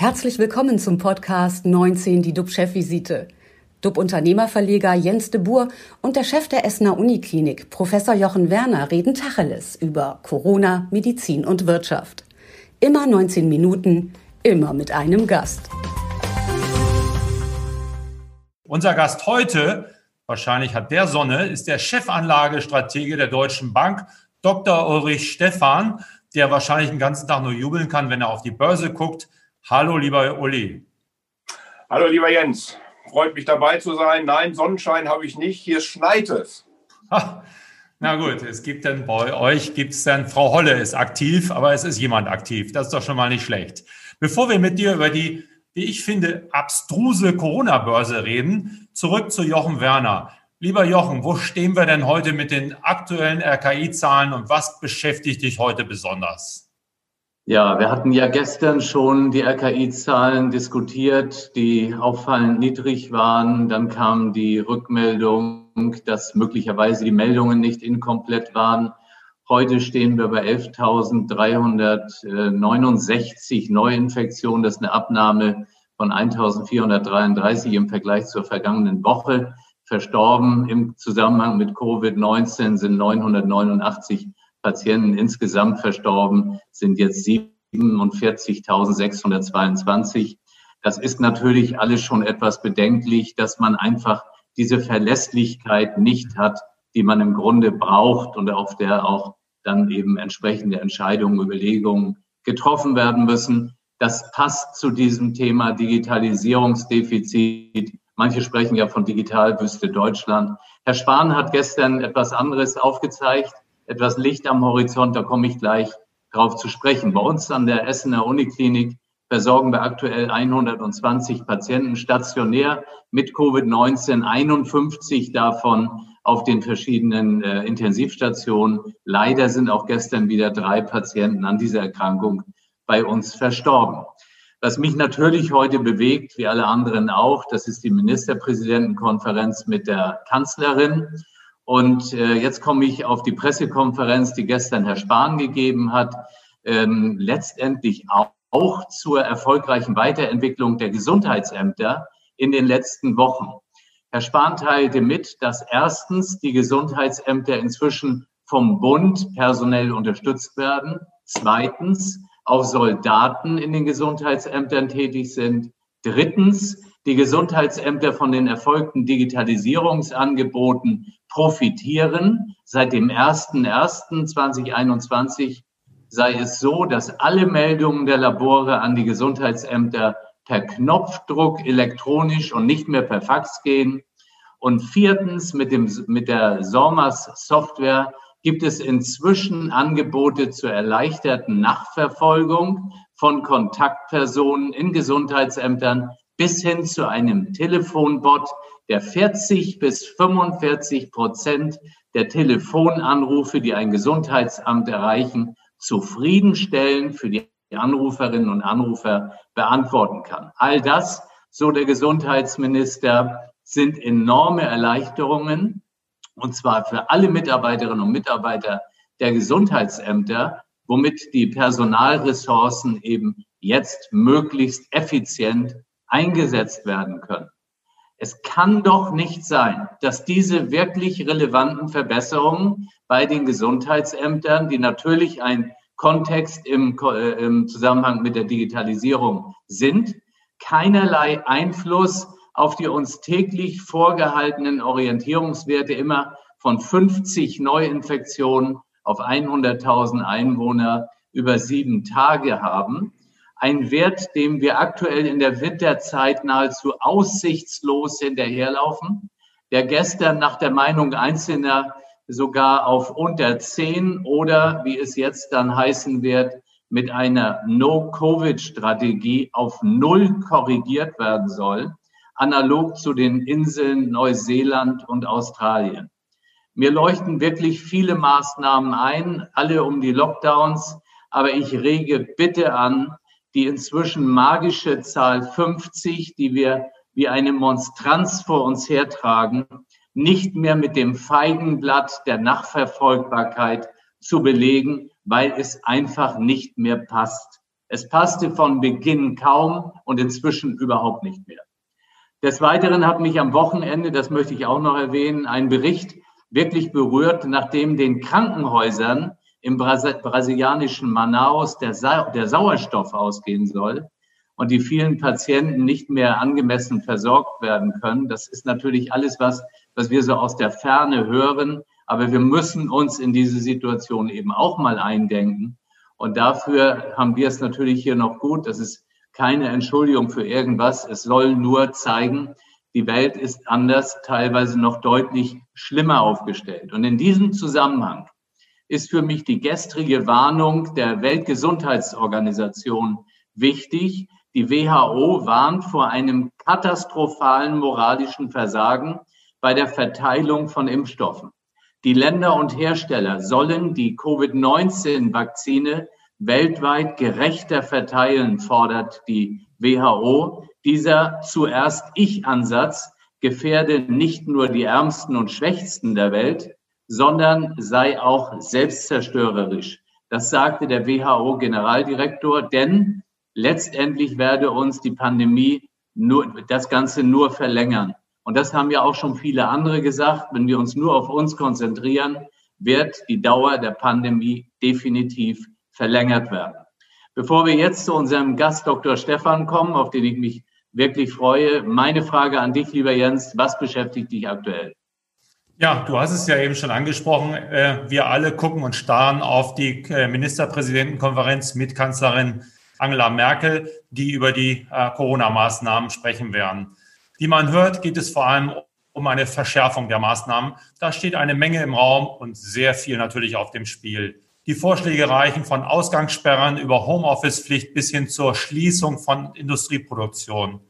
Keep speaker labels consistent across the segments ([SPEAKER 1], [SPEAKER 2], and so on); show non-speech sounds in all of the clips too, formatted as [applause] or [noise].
[SPEAKER 1] Herzlich willkommen zum Podcast 19, die DUB-Chefvisite. DUB-Unternehmerverleger Jens de Boer und der Chef der Essener Uniklinik, Professor Jochen Werner, reden Tacheles über Corona, Medizin und Wirtschaft. Immer 19 Minuten, immer mit einem Gast.
[SPEAKER 2] Unser Gast heute, wahrscheinlich hat der Sonne, ist der Chefanlagestratege der Deutschen Bank, Dr. Ulrich Stephan, der wahrscheinlich den ganzen Tag nur jubeln kann, wenn er auf die Börse guckt. Hallo, lieber Uli.
[SPEAKER 3] Hallo, lieber Jens. Freut mich dabei zu sein. Nein, Sonnenschein habe ich nicht. Hier schneit es.
[SPEAKER 2] Na gut, es gibt dann bei euch, gibt es dann, Frau Holle ist aktiv, aber es ist jemand aktiv. Das ist doch schon mal nicht schlecht. Bevor wir mit dir über die, wie ich finde, abstruse Corona-Börse reden, zurück zu Jochen Werner. Lieber Jochen, wo stehen wir denn heute mit den aktuellen RKI-Zahlen und was beschäftigt dich heute besonders?
[SPEAKER 4] Ja, wir hatten ja gestern schon die RKI-Zahlen diskutiert, die auffallend niedrig waren. Dann kam die Rückmeldung, dass möglicherweise die Meldungen nicht inkomplett waren. Heute stehen wir bei 11.369 Neuinfektionen. Das ist eine Abnahme von 1.433 im Vergleich zur vergangenen Woche. Verstorben im Zusammenhang mit Covid-19 sind 989 Patienten insgesamt verstorben, sind jetzt 47.622. Das ist natürlich alles schon etwas bedenklich, dass man einfach diese Verlässlichkeit nicht hat, die man im Grunde braucht und auf der auch dann eben entsprechende Entscheidungen, Überlegungen getroffen werden müssen. Das passt zu diesem Thema Digitalisierungsdefizit. Manche sprechen ja von Digitalwüste Deutschland. Herr Spahn hat gestern etwas anderes aufgezeigt etwas Licht am Horizont, da komme ich gleich drauf zu sprechen. Bei uns an der Essener Uniklinik versorgen wir aktuell 120 Patienten stationär mit Covid-19, 51 davon auf den verschiedenen äh, Intensivstationen. Leider sind auch gestern wieder drei Patienten an dieser Erkrankung bei uns verstorben. Was mich natürlich heute bewegt, wie alle anderen auch, das ist die Ministerpräsidentenkonferenz mit der Kanzlerin. Und äh, jetzt komme ich auf die Pressekonferenz, die gestern Herr Spahn gegeben hat, ähm, letztendlich auch, auch zur erfolgreichen Weiterentwicklung der Gesundheitsämter in den letzten Wochen. Herr Spahn teilte mit, dass erstens die Gesundheitsämter inzwischen vom Bund personell unterstützt werden. Zweitens auch Soldaten in den Gesundheitsämtern tätig sind. Drittens die Gesundheitsämter von den erfolgten Digitalisierungsangeboten profitieren. Seit dem 01.01.2021 sei es so, dass alle Meldungen der Labore an die Gesundheitsämter per Knopfdruck elektronisch und nicht mehr per Fax gehen. Und viertens, mit, dem, mit der SORMAS Software gibt es inzwischen Angebote zur erleichterten Nachverfolgung von Kontaktpersonen in Gesundheitsämtern bis hin zu einem Telefonbot, der 40 bis 45 Prozent der Telefonanrufe, die ein Gesundheitsamt erreichen, zufriedenstellend für die Anruferinnen und Anrufer beantworten kann. All das, so der Gesundheitsminister, sind enorme Erleichterungen, und zwar für alle Mitarbeiterinnen und Mitarbeiter der Gesundheitsämter, womit die Personalressourcen eben jetzt möglichst effizient eingesetzt werden können. Es kann doch nicht sein, dass diese wirklich relevanten Verbesserungen bei den Gesundheitsämtern, die natürlich ein Kontext im, äh, im, Zusammenhang mit der Digitalisierung sind, keinerlei Einfluss auf die uns täglich vorgehaltenen Orientierungswerte immer von 50 Neuinfektionen auf 100.000 Einwohner über sieben Tage haben ein Wert, dem wir aktuell in der Winterzeit nahezu aussichtslos hinterherlaufen, der gestern nach der Meinung Einzelner sogar auf unter zehn oder, wie es jetzt dann heißen wird, mit einer No-Covid-Strategie auf Null korrigiert werden soll, analog zu den Inseln Neuseeland und Australien. Mir leuchten wirklich viele Maßnahmen ein, alle um die Lockdowns, aber ich rege bitte an, die inzwischen magische Zahl 50, die wir wie eine Monstranz vor uns hertragen, nicht mehr mit dem Feigenblatt der Nachverfolgbarkeit zu belegen, weil es einfach nicht mehr passt. Es passte von Beginn kaum und inzwischen überhaupt nicht mehr. Des Weiteren hat mich am Wochenende, das möchte ich auch noch erwähnen, ein Bericht wirklich berührt, nachdem den Krankenhäusern im brasilianischen Manaus der, Sa der Sauerstoff ausgehen soll und die vielen Patienten nicht mehr angemessen versorgt werden können. Das ist natürlich alles was, was wir so aus der Ferne hören. Aber wir müssen uns in diese Situation eben auch mal eindenken. Und dafür haben wir es natürlich hier noch gut. Das ist keine Entschuldigung für irgendwas. Es soll nur zeigen, die Welt ist anders, teilweise noch deutlich schlimmer aufgestellt. Und in diesem Zusammenhang ist für mich die gestrige Warnung der Weltgesundheitsorganisation wichtig. Die WHO warnt vor einem katastrophalen moralischen Versagen bei der Verteilung von Impfstoffen. Die Länder und Hersteller sollen die Covid-19-Vakzine weltweit gerechter verteilen, fordert die WHO. Dieser zuerst Ich-Ansatz gefährde nicht nur die Ärmsten und Schwächsten der Welt, sondern sei auch selbstzerstörerisch. Das sagte der WHO-Generaldirektor, denn letztendlich werde uns die Pandemie nur, das Ganze nur verlängern. Und das haben ja auch schon viele andere gesagt. Wenn wir uns nur auf uns konzentrieren, wird die Dauer der Pandemie definitiv verlängert werden. Bevor wir jetzt zu unserem Gast Dr. Stefan kommen, auf den ich mich wirklich freue, meine Frage an dich, lieber Jens, was beschäftigt dich aktuell?
[SPEAKER 2] Ja, du hast es ja eben schon angesprochen. Äh, wir alle gucken und starren auf die äh, Ministerpräsidentenkonferenz mit Kanzlerin Angela Merkel, die über die äh, Corona-Maßnahmen sprechen werden. Wie man hört, geht es vor allem um eine Verschärfung der Maßnahmen. Da steht eine Menge im Raum und sehr viel natürlich auf dem Spiel. Die Vorschläge reichen von Ausgangssperren über Homeoffice-Pflicht bis hin zur Schließung von Industrieproduktion.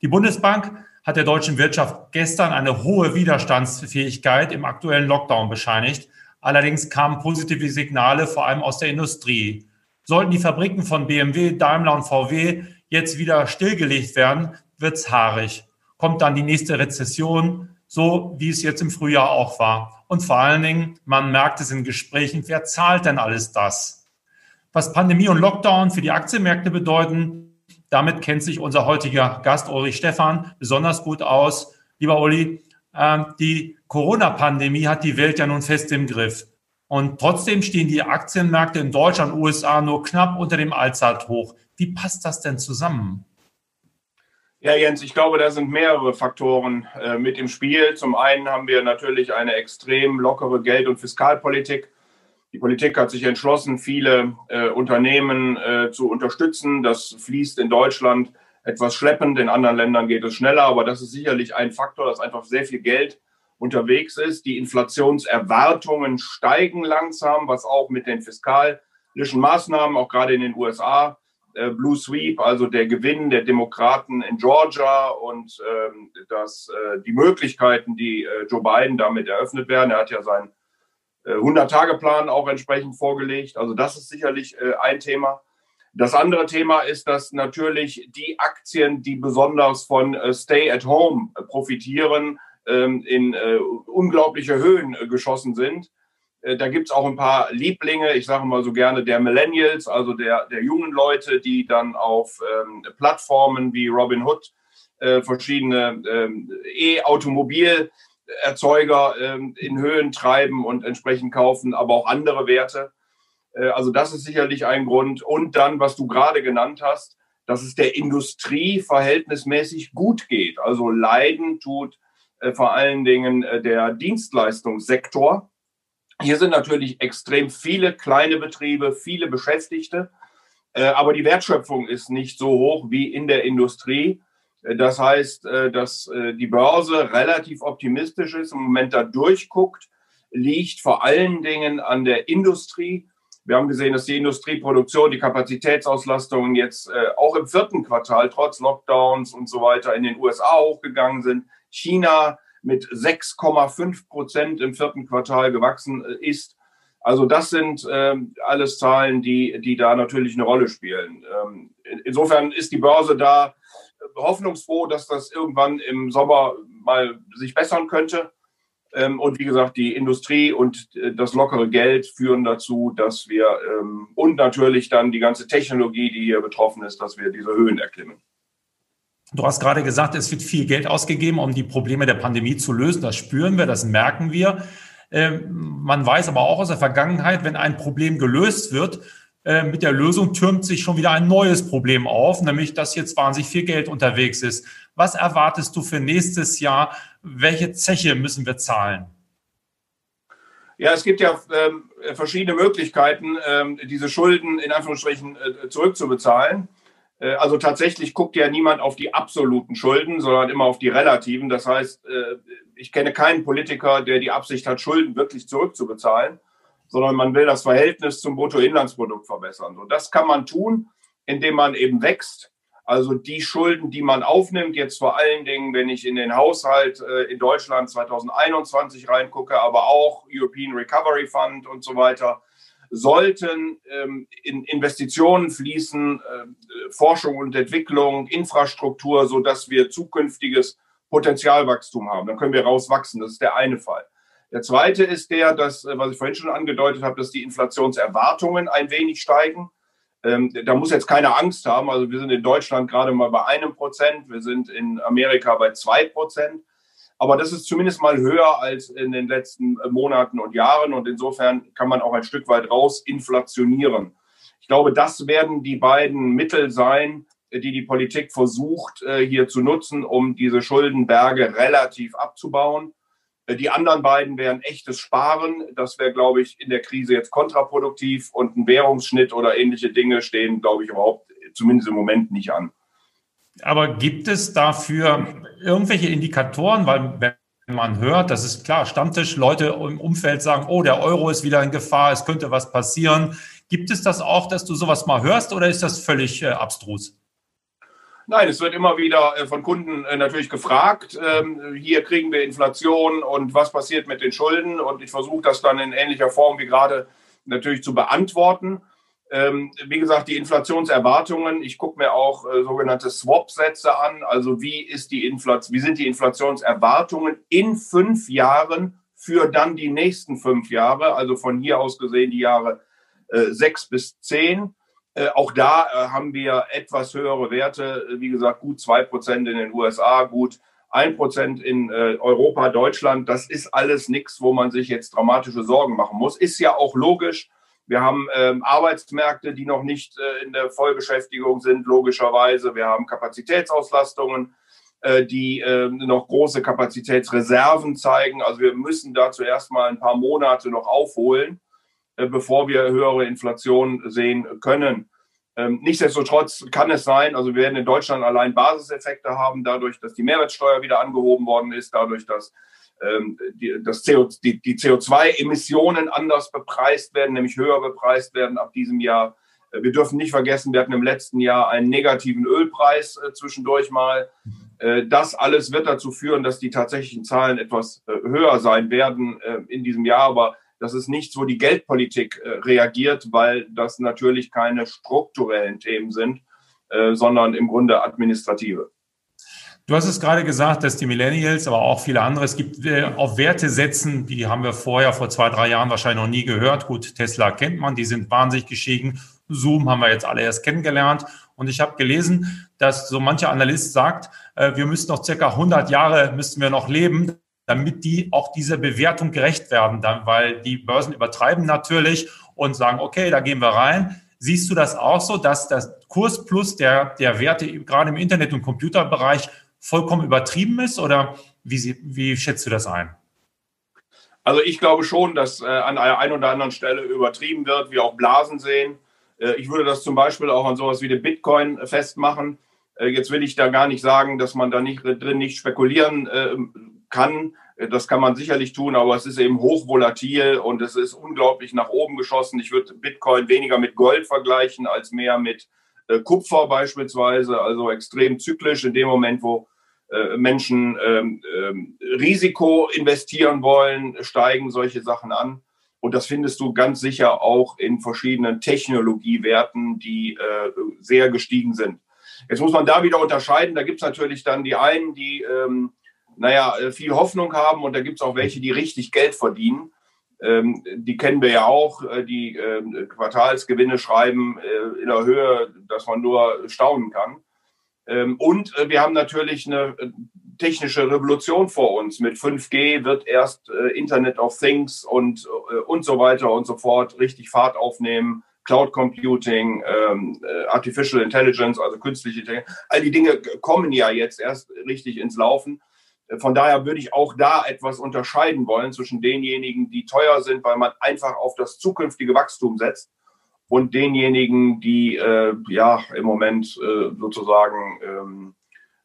[SPEAKER 2] Die Bundesbank hat der deutschen Wirtschaft gestern eine hohe Widerstandsfähigkeit im aktuellen Lockdown bescheinigt. Allerdings kamen positive Signale vor allem aus der Industrie. Sollten die Fabriken von BMW, Daimler und VW jetzt wieder stillgelegt werden, wird's haarig kommt dann die nächste Rezession, so wie es jetzt im Frühjahr auch war. Und vor allen Dingen, man merkt es in Gesprächen, wer zahlt denn alles das? Was Pandemie und Lockdown für die Aktienmärkte bedeuten, damit kennt sich unser heutiger Gast Ulrich Stephan besonders gut aus. Lieber Uli, äh, die Corona-Pandemie hat die Welt ja nun fest im Griff. Und trotzdem stehen die Aktienmärkte in Deutschland und USA nur knapp unter dem Allzeithoch. Wie passt das denn zusammen?
[SPEAKER 3] Ja, Jens, ich glaube, da sind mehrere Faktoren äh, mit im Spiel. Zum einen haben wir natürlich eine extrem lockere Geld- und Fiskalpolitik. Die Politik hat sich entschlossen, viele äh, Unternehmen äh, zu unterstützen. Das fließt in Deutschland etwas schleppend, in anderen Ländern geht es schneller, aber das ist sicherlich ein Faktor, dass einfach sehr viel Geld unterwegs ist. Die Inflationserwartungen steigen langsam, was auch mit den fiskalischen Maßnahmen, auch gerade in den USA, äh, Blue Sweep, also der Gewinn der Demokraten in Georgia und ähm, das, äh, die Möglichkeiten, die äh, Joe Biden damit eröffnet werden. Er hat ja seinen äh, 100-Tage-Plan auch entsprechend vorgelegt. Also das ist sicherlich äh, ein Thema. Das andere Thema ist, dass natürlich die Aktien, die besonders von äh, Stay at Home profitieren, ähm, in äh, unglaubliche Höhen äh, geschossen sind. Äh, da gibt's auch ein paar Lieblinge, ich sage mal so gerne der Millennials, also der, der jungen Leute, die dann auf ähm, Plattformen wie Robinhood äh, verschiedene ähm, E-Automobilerzeuger ähm, in Höhen treiben und entsprechend kaufen, aber auch andere Werte. Äh, also das ist sicherlich ein Grund. Und dann, was du gerade genannt hast, dass es der Industrie verhältnismäßig gut geht. Also leiden tut äh, vor allen Dingen äh, der Dienstleistungssektor hier sind natürlich extrem viele kleine Betriebe, viele Beschäftigte, aber die Wertschöpfung ist nicht so hoch wie in der Industrie. Äh, das heißt, äh, dass die Börse relativ optimistisch ist, im Moment da durchguckt, liegt vor allen Dingen an der Industrie. Wir haben gesehen, dass die Industrieproduktion, die Kapazitätsauslastung jetzt auch im vierten Quartal trotz Lockdowns und so weiter in den USA hochgegangen sind. China mit 6,5 Prozent im vierten Quartal gewachsen äh, ist. Also das sind ähm, alles Zahlen, die, die da natürlich eine Rolle spielen. Ähm, insofern ist die Börse da äh, hoffnungsfroh, dass das irgendwann im Sommer mal sich bessern könnte. Ähm, und wie gesagt, die Industrie und äh, das lockere Geld führen dazu, dass wir ähm, und natürlich dann die ganze Technologie, die hier betroffen ist, dass wir diese Höhen erklimmen.
[SPEAKER 2] Du hast gerade gesagt, es wird viel Geld ausgegeben, um die Probleme der Pandemie zu lösen. Das spüren wir, das merken wir. Ähm, man weiß aber auch aus der Vergangenheit, wenn ein Problem gelöst wird, äh, mit der Lösung türmt sich schon wieder ein neues Problem auf, nämlich dass jetzt wahnsinnig viel Geld unterwegs ist. Was erwartest du für nächstes Jahr? Welche Zeche müssen wir zahlen?
[SPEAKER 3] Ja, es gibt ja ähm, verschiedene Möglichkeiten, ähm, diese Schulden in Anführungsstrichen äh, zurückzubezahlen. Äh, also tatsächlich guckt ja niemand auf die absoluten Schulden, sondern immer auf die relativen. Das heißt, äh, ich kenne keinen Politiker, der die Absicht hat, Schulden wirklich zurückzubezahlen, sondern man will das Verhältnis zum Bruttoinlandsprodukt verbessern. So, das kann man tun, indem man eben wächst. Also die Schulden, die man aufnimmt, jetzt vor allen Dingen, wenn ich in den Haushalt äh, in Deutschland 2021 reingucke, aber auch European Recovery Fund und so weiter, sollten ähm, in Investitionen fließen, äh, Forschung und Entwicklung, Infrastruktur, so dass wir zukünftiges Potenzialwachstum haben. Dann können wir rauswachsen. Das ist der eine Fall. Der zweite ist der, dass, äh, was ich vorhin schon angedeutet habe, dass die Inflationserwartungen ein wenig steigen. Ähm, da muss jetzt keine Angst haben. Also wir sind in Deutschland gerade mal bei einem Prozent, wir sind in Amerika bei zwei Prozent. Aber das ist zumindest mal höher als in den letzten äh, Monaten und Jahren. Und insofern kann man auch ein Stück weit raus inflationieren. Ich glaube, das werden die beiden Mittel sein, äh, die die Politik versucht, hier zu nutzen, um diese Schuldenberge relativ abzubauen. Die anderen beiden wären echtes Sparen. Das wäre, glaube ich, in der Krise jetzt kontraproduktiv und ein Währungsschnitt oder ähnliche Dinge stehen, glaube ich, überhaupt zumindest im Moment nicht an.
[SPEAKER 2] Aber gibt es dafür irgendwelche Indikatoren? Weil wenn man hört, das ist klar, Stammtisch, Leute im Umfeld sagen, oh, der Euro ist wieder in Gefahr, es könnte was passieren. Gibt es das auch, dass du sowas mal hörst oder ist das völlig äh, abstrus?
[SPEAKER 3] Nein, es wird immer wieder äh, von Kunden äh, natürlich gefragt. Ähm, hier kriegen wir Inflation und was passiert mit den Schulden? Und ich versuche das dann in ähnlicher Form wie gerade natürlich zu beantworten. Ähm, wie gesagt, die Inflationserwartungen, ich gucke mir auch äh, sogenannte Swap-Sätze an. Also wie, ist die wie sind die Inflationserwartungen in fünf Jahren für dann die nächsten fünf Jahre, also von hier aus gesehen die Jahre sechs bis zehn. Äh, auch da äh, haben wir etwas höhere Werte, wie gesagt, gut zwei Prozent in den USA, gut ein Prozent in äh, Europa, Deutschland. Das ist alles nichts, wo man sich jetzt dramatische Sorgen machen muss. Ist ja auch logisch wir haben ähm, Arbeitsmärkte, die noch nicht äh, in der Vollbeschäftigung sind, logischerweise. Wir haben Kapazitätsauslastungen, äh, die äh, noch große Kapazitätsreserven zeigen. Also wir müssen dazu erstmal ein paar Monate noch aufholen, äh, bevor wir höhere Inflation sehen können. Ähm, nichtsdestotrotz kann es sein, also wir werden in Deutschland allein Basiseffekte haben, dadurch, dass die Mehrwertsteuer wieder angehoben worden ist, dadurch, dass ähm, die, das CO, die, die CO2-Emissionen anders bepreist werden, nämlich höher bepreist werden ab diesem Jahr. Äh, wir dürfen nicht vergessen, wir hatten im letzten Jahr einen negativen Ölpreis äh, zwischendurch mal. Äh, das alles wird dazu führen, dass die tatsächlichen Zahlen etwas äh, höher sein werden äh, in diesem Jahr. Aber das ist nichts, wo die Geldpolitik äh, reagiert, weil das natürlich keine strukturellen Themen sind, sondern im Grunde administrative.
[SPEAKER 2] Du hast es gerade gesagt, dass die Millennials, aber auch viele andere, es gibt äh, auf Werte setzen, die haben wir vorher, vor zwei, drei Jahren wahrscheinlich noch nie gehört. Gut, Tesla kennt man, die sind wahnsinnig gestiegen. Zoom haben wir jetzt alle erst kennengelernt. Und ich habe gelesen, dass so mancher Analyst sagt, äh, wir müssten noch circa 100 Jahre müssten wir noch leben, damit die auch dieser Bewertung gerecht werden, dann, weil die Börsen übertreiben natürlich und sagen, okay, da gehen wir rein. Siehst du das auch so, dass das Kurs plus der, der Werte gerade im Internet- und Computerbereich vollkommen übertrieben ist oder wie, wie schätzt du das ein?
[SPEAKER 3] Also ich glaube schon, dass äh, an einer einen oder anderen Stelle übertrieben wird, wir auch Blasen sehen. Äh, ich würde das zum Beispiel auch an sowas wie den Bitcoin festmachen. Äh, jetzt will ich da gar nicht sagen, dass man da nicht drin nicht spekulieren äh, kann. Äh, das kann man sicherlich tun, aber es ist eben hochvolatil und es ist unglaublich nach oben geschossen. Ich würde Bitcoin weniger mit Gold vergleichen als mehr mit äh, Kupfer beispielsweise, also extrem zyklisch in dem Moment, wo äh, Menschen ähm, ähm, Risiko investieren wollen, steigen solche Sachen an. Und das findest du ganz sicher auch in verschiedenen Technologiewerten, die äh, sehr gestiegen sind. Jetzt muss man da wieder unterscheiden. Da gibt es natürlich dann die einen, die ähm, naja, viel Hoffnung haben und da gibt es auch welche, die richtig Geld verdienen. Ähm, die kennen wir ja auch, die ähm, Quartalsgewinne schreiben in der Höhe, dass man nur staunen kann. Ähm, und wir haben natürlich eine technische Revolution vor uns. Mit 5G wird erst Internet of Things und, und so weiter und so fort richtig Fahrt aufnehmen. Cloud Computing, ähm, äh, Artificial Intelligence, also künstliche Intelligenz. All die Dinge kommen ja jetzt erst richtig ins Laufen. Von daher würde ich auch da etwas unterscheiden wollen zwischen denjenigen, die teuer sind, weil man einfach auf das zukünftige Wachstum setzt und denjenigen, die äh, ja im Moment äh, sozusagen ähm,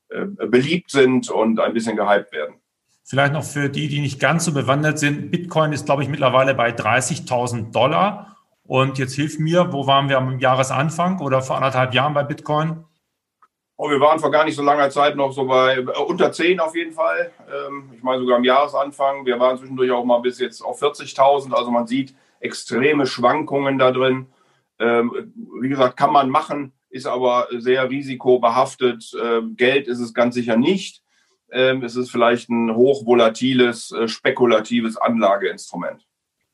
[SPEAKER 3] äh, beliebt sind und ein bisschen gehypt werden.
[SPEAKER 2] Vielleicht noch für die, die nicht ganz so bewandert sind. Bitcoin ist, glaube ich, mittlerweile bei 30.000 Dollar. Und jetzt hilf mir, wo waren wir am Jahresanfang oder vor anderthalb Jahren bei Bitcoin?
[SPEAKER 3] Oh, wir waren vor gar nicht so langer Zeit noch so bei äh, unter 10 auf jeden Fall. Ähm, ich meine sogar am Jahresanfang. Wir waren zwischendurch auch mal bis jetzt auf 40.000. Also man sieht extreme Schwankungen da drin. Ähm, wie gesagt, kann man machen, ist aber sehr risikobehaftet. Ähm, Geld ist es ganz sicher nicht. Ähm, es ist vielleicht ein hochvolatiles, äh, spekulatives Anlageinstrument.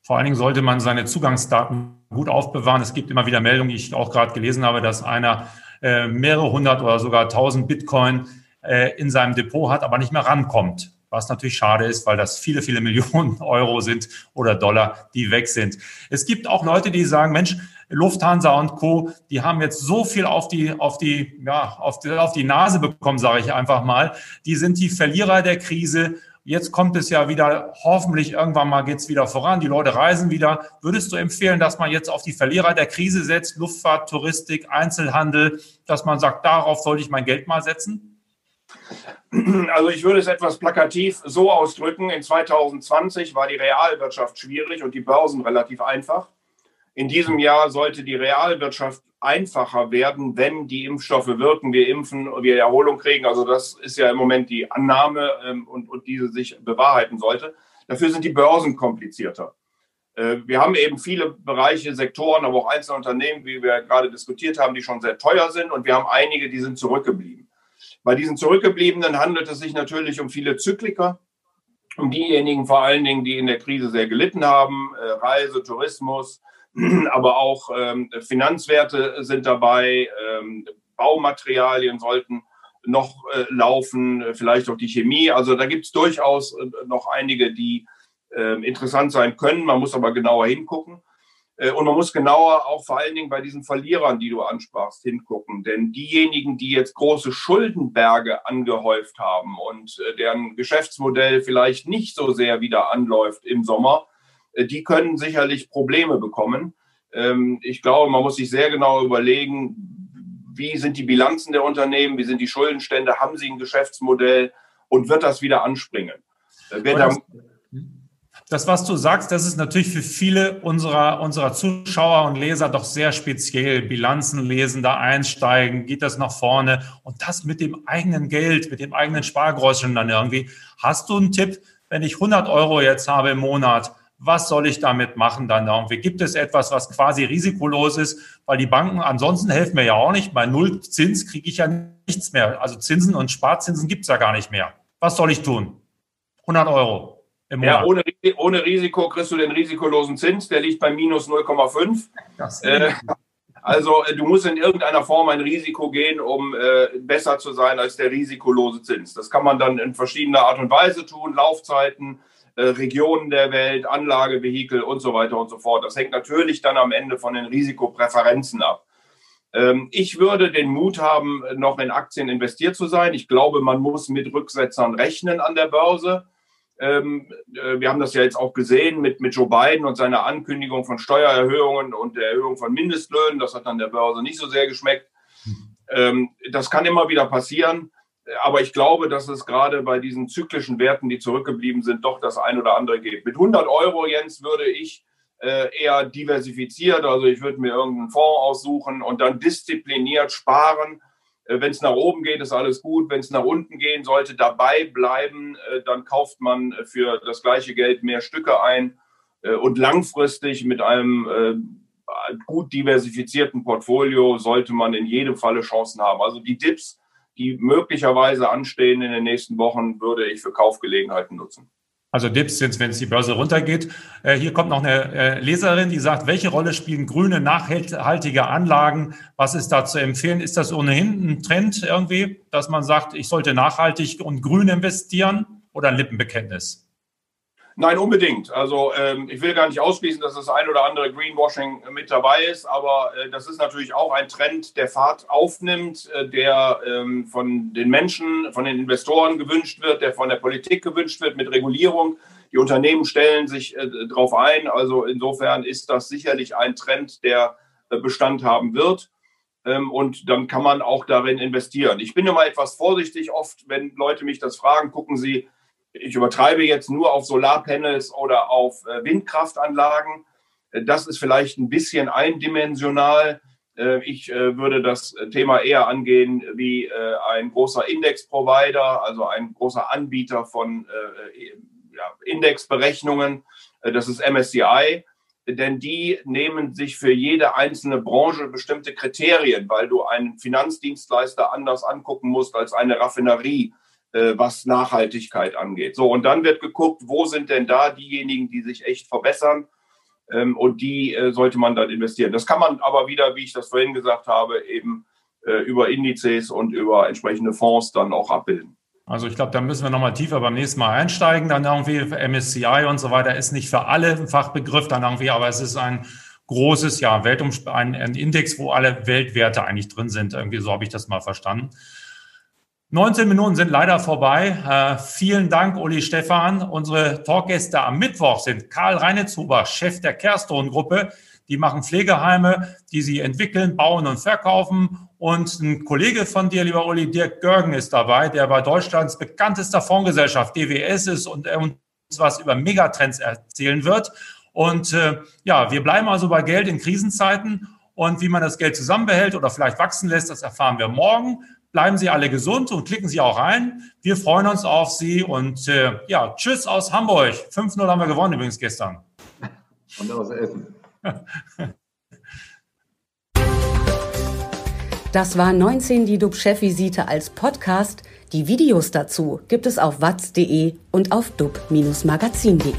[SPEAKER 2] Vor allen Dingen sollte man seine Zugangsdaten gut aufbewahren. Es gibt immer wieder Meldungen, die ich auch gerade gelesen habe, dass einer äh, mehrere hundert oder sogar tausend Bitcoin äh, in seinem Depot hat, aber nicht mehr rankommt. Was natürlich schade ist, weil das viele, viele [laughs] Millionen Euro sind oder Dollar, die weg sind. Es gibt auch Leute, die sagen, Mensch, Lufthansa und Co., die haben jetzt so viel auf die, auf die, ja, auf die, auf die Nase bekommen, sage ich einfach mal. Die sind die Verlierer der Krise Jetzt kommt es ja wieder, hoffentlich irgendwann mal geht es wieder voran, die Leute reisen wieder. Würdest du empfehlen, dass man jetzt auf die Verlierer der Krise setzt, Luftfahrt, Touristik, Einzelhandel, dass man sagt, darauf sollte ich mein Geld mal setzen? [clears throat]
[SPEAKER 3] Also ich würde es etwas plakativ so ausdrücken. In 2020 war die Realwirtschaft schwierig und die Börsen relativ einfach. In diesem Jahr sollte die Realwirtschaft einfacher werden, wenn die Impfstoffe wirken, wir impfen, wir Erholung kriegen. Also das ist ja im Moment die Annahme ähm, und, und diese sich bewahrheiten sollte. Dafür sind die Börsen komplizierter. Äh, wir haben eben viele Bereiche, Sektoren, aber auch einzelne Unternehmen, wie wir gerade diskutiert haben, die schon sehr teuer sind und wir haben einige, die sind zurückgeblieben. Bei diesen Zurückgebliebenen handelt es sich natürlich um viele Zykliker, um diejenigen vor allen Dingen, die in der Krise sehr gelitten haben, äh, Reise, Tourismus, [clears throat] aber auch ähm, Finanzwerte sind dabei, ähm, Baumaterialien sollten noch äh, laufen, vielleicht auch die Chemie. Also da gibt es durchaus äh, noch einige, die äh, interessant sein können. Man muss aber genauer hingucken. Äh, und man muss genauer auch vor allen Dingen bei diesen Verlierern, die du ansprachst, hingucken. Denn diejenigen, die jetzt große Schuldenberge angehäuft haben und äh, deren Geschäftsmodell vielleicht nicht so sehr wieder anläuft im Sommer, die können sicherlich Probleme bekommen. Ähm, ich glaube, man muss sich sehr genau überlegen, wie sind die Bilanzen der Unternehmen, wie sind die Schuldenstände, haben sie ein Geschäftsmodell und wird das wieder anspringen?
[SPEAKER 2] Äh, das, das, was du sagst, das ist natürlich für viele unserer, unserer Zuschauer und Leser doch sehr speziell. Bilanzen lesen, da einsteigen, geht das nach vorne und das mit dem eigenen Geld, mit dem eigenen Spargräuschen dann irgendwie. Hast du einen Tipp, wenn ich 100 Euro jetzt habe im Monat, was soll ich damit machen dann irgendwie? Gibt es etwas, was quasi risikolos ist? Weil die Banken ansonsten helfen mir ja auch nicht. Bei Null Zins kriege ich ja nichts mehr. Also Zinsen und Sparzinsen gibt es ja gar nicht mehr. Was soll ich tun? 100 Euro
[SPEAKER 3] im Monat. Ja, ohne, ohne Risiko kriegst du den risikolosen Zins. Der liegt bei minus 0,5. Äh, also äh, du musst in irgendeiner Form ein Risiko gehen, um äh, besser zu sein als der risikolose Zins. Das kann man dann in verschiedener Art und Weise tun. Laufzeiten, äh, Regionen der Welt, Anlagevehikel und so weiter und so fort. Das hängt natürlich dann am Ende von den Risikopräferenzen ab. Ähm, ich würde den Mut haben, noch in Aktien investiert zu sein. Ich glaube, man muss mit Rücksetzern rechnen an der Börse. Ähm, äh, wir haben das ja jetzt auch gesehen mit, mit Joe Biden und seiner Ankündigung von Steuererhöhungen und der Erhöhung von Mindestlöhnen. Das hat dann der Börse nicht so sehr geschmeckt. Ähm, das kann immer wieder passieren. Aber ich glaube, dass es gerade bei diesen zyklischen Werten, die zurückgeblieben sind, doch das ein oder andere geht. Mit 100 Euro, Jens, würde ich äh, eher diversifiziert, also ich würde mir irgendeinen Fonds aussuchen und dann diszipliniert sparen. Äh, Wenn es nach oben geht, ist alles gut. Wenn es nach unten gehen sollte, dabei bleiben, äh, dann kauft man für das gleiche Geld mehr Stücke ein. Und langfristig mit einem gut diversifizierten Portfolio sollte man in jedem Falle Chancen haben. Also die Dips die möglicherweise anstehen in den nächsten Wochen, würde ich für Kaufgelegenheiten nutzen.
[SPEAKER 2] Also Dips sind, wenn es die Börse runtergeht. Äh, hier kommt noch eine äh, Leserin, die sagt, welche Rolle spielen grüne, nachhaltige Anlagen? Was ist da zu empfehlen? Ist das ohnehin ein Trend irgendwie, dass man sagt, ich sollte nachhaltig und grün investieren oder ein Lippenbekenntnis?
[SPEAKER 3] Nein, unbedingt. Also ähm, ich will gar nicht ausschließen, dass das ein oder andere Greenwashing mit dabei ist, aber äh, das ist natürlich auch ein Trend, der Fahrt aufnimmt, äh, der ähm, von den Menschen, von den Investoren gewünscht wird, der von der Politik gewünscht wird mit Regulierung. Die Unternehmen stellen sich äh, darauf ein. Also insofern ist das sicherlich ein Trend, der äh, Bestand haben wird. Ähm, und dann kann man auch darin investieren. Ich bin immer etwas vorsichtig oft, wenn Leute mich das fragen, gucken Sie, ich übertreibe jetzt nur auf Solarpanels oder auf äh, Windkraftanlagen. Äh, das ist vielleicht ein bisschen eindimensional. Äh, ich würde das Thema eher angehen wie ein großer Indexprovider, also ein großer Anbieter von Indexberechnungen. Das ist MSCI denn die nehmen sich für jede einzelne Branche bestimmte Kriterien, weil du einen Finanzdienstleister anders angucken musst als eine Raffinerie was Nachhaltigkeit angeht. So, und dann wird geguckt, wo sind denn da diejenigen, die sich echt verbessern ähm, und die äh, sollte man dann investieren. Das kann man aber wieder, wie ich das vorhin gesagt habe, eben äh, über Indizes und über entsprechende Fonds dann auch abbilden.
[SPEAKER 2] Also ich glaube, da müssen wir nochmal tiefer beim nächsten Mal einsteigen. Dann irgendwie MSCI und so weiter ist nicht für alle ein Fachbegriff dann irgendwie, aber es ist ein großes, ja, Weltumsp ein, ein Index, wo alle Weltwerte eigentlich drin sind. Irgendwie so habe ich das mal verstanden. 19 Minuten sind leider vorbei. Äh, vielen Dank, Uli Stefan. Unsere Talkgäste am Mittwoch sind Karl Reinitzhuber, Chef der Kerston-Gruppe. Die machen Pflegeheime, die sie entwickeln, bauen und verkaufen. Und ein Kollege von dir, lieber Uli, Dirk Görgen, ist dabei, der bei Deutschlands bekanntester Fondsgesellschaft DWS ist und uns was über Megatrends erzählen wird. Und äh, ja, wir bleiben also bei Geld in Krisenzeiten. Und wie man das Geld zusammenbehält oder vielleicht wachsen lässt, das erfahren wir morgen. Bleiben Sie alle gesund und klicken Sie auch rein. Wir freuen uns auf Sie und äh, ja, tschüss aus Hamburg. 5-0 haben wir gewonnen übrigens gestern. [laughs] Und aus Essen.
[SPEAKER 1] Das war 19 die DUB-Chefvisite als Podcast. Die Videos dazu gibt es auf watz.de und auf dub-magazin.de.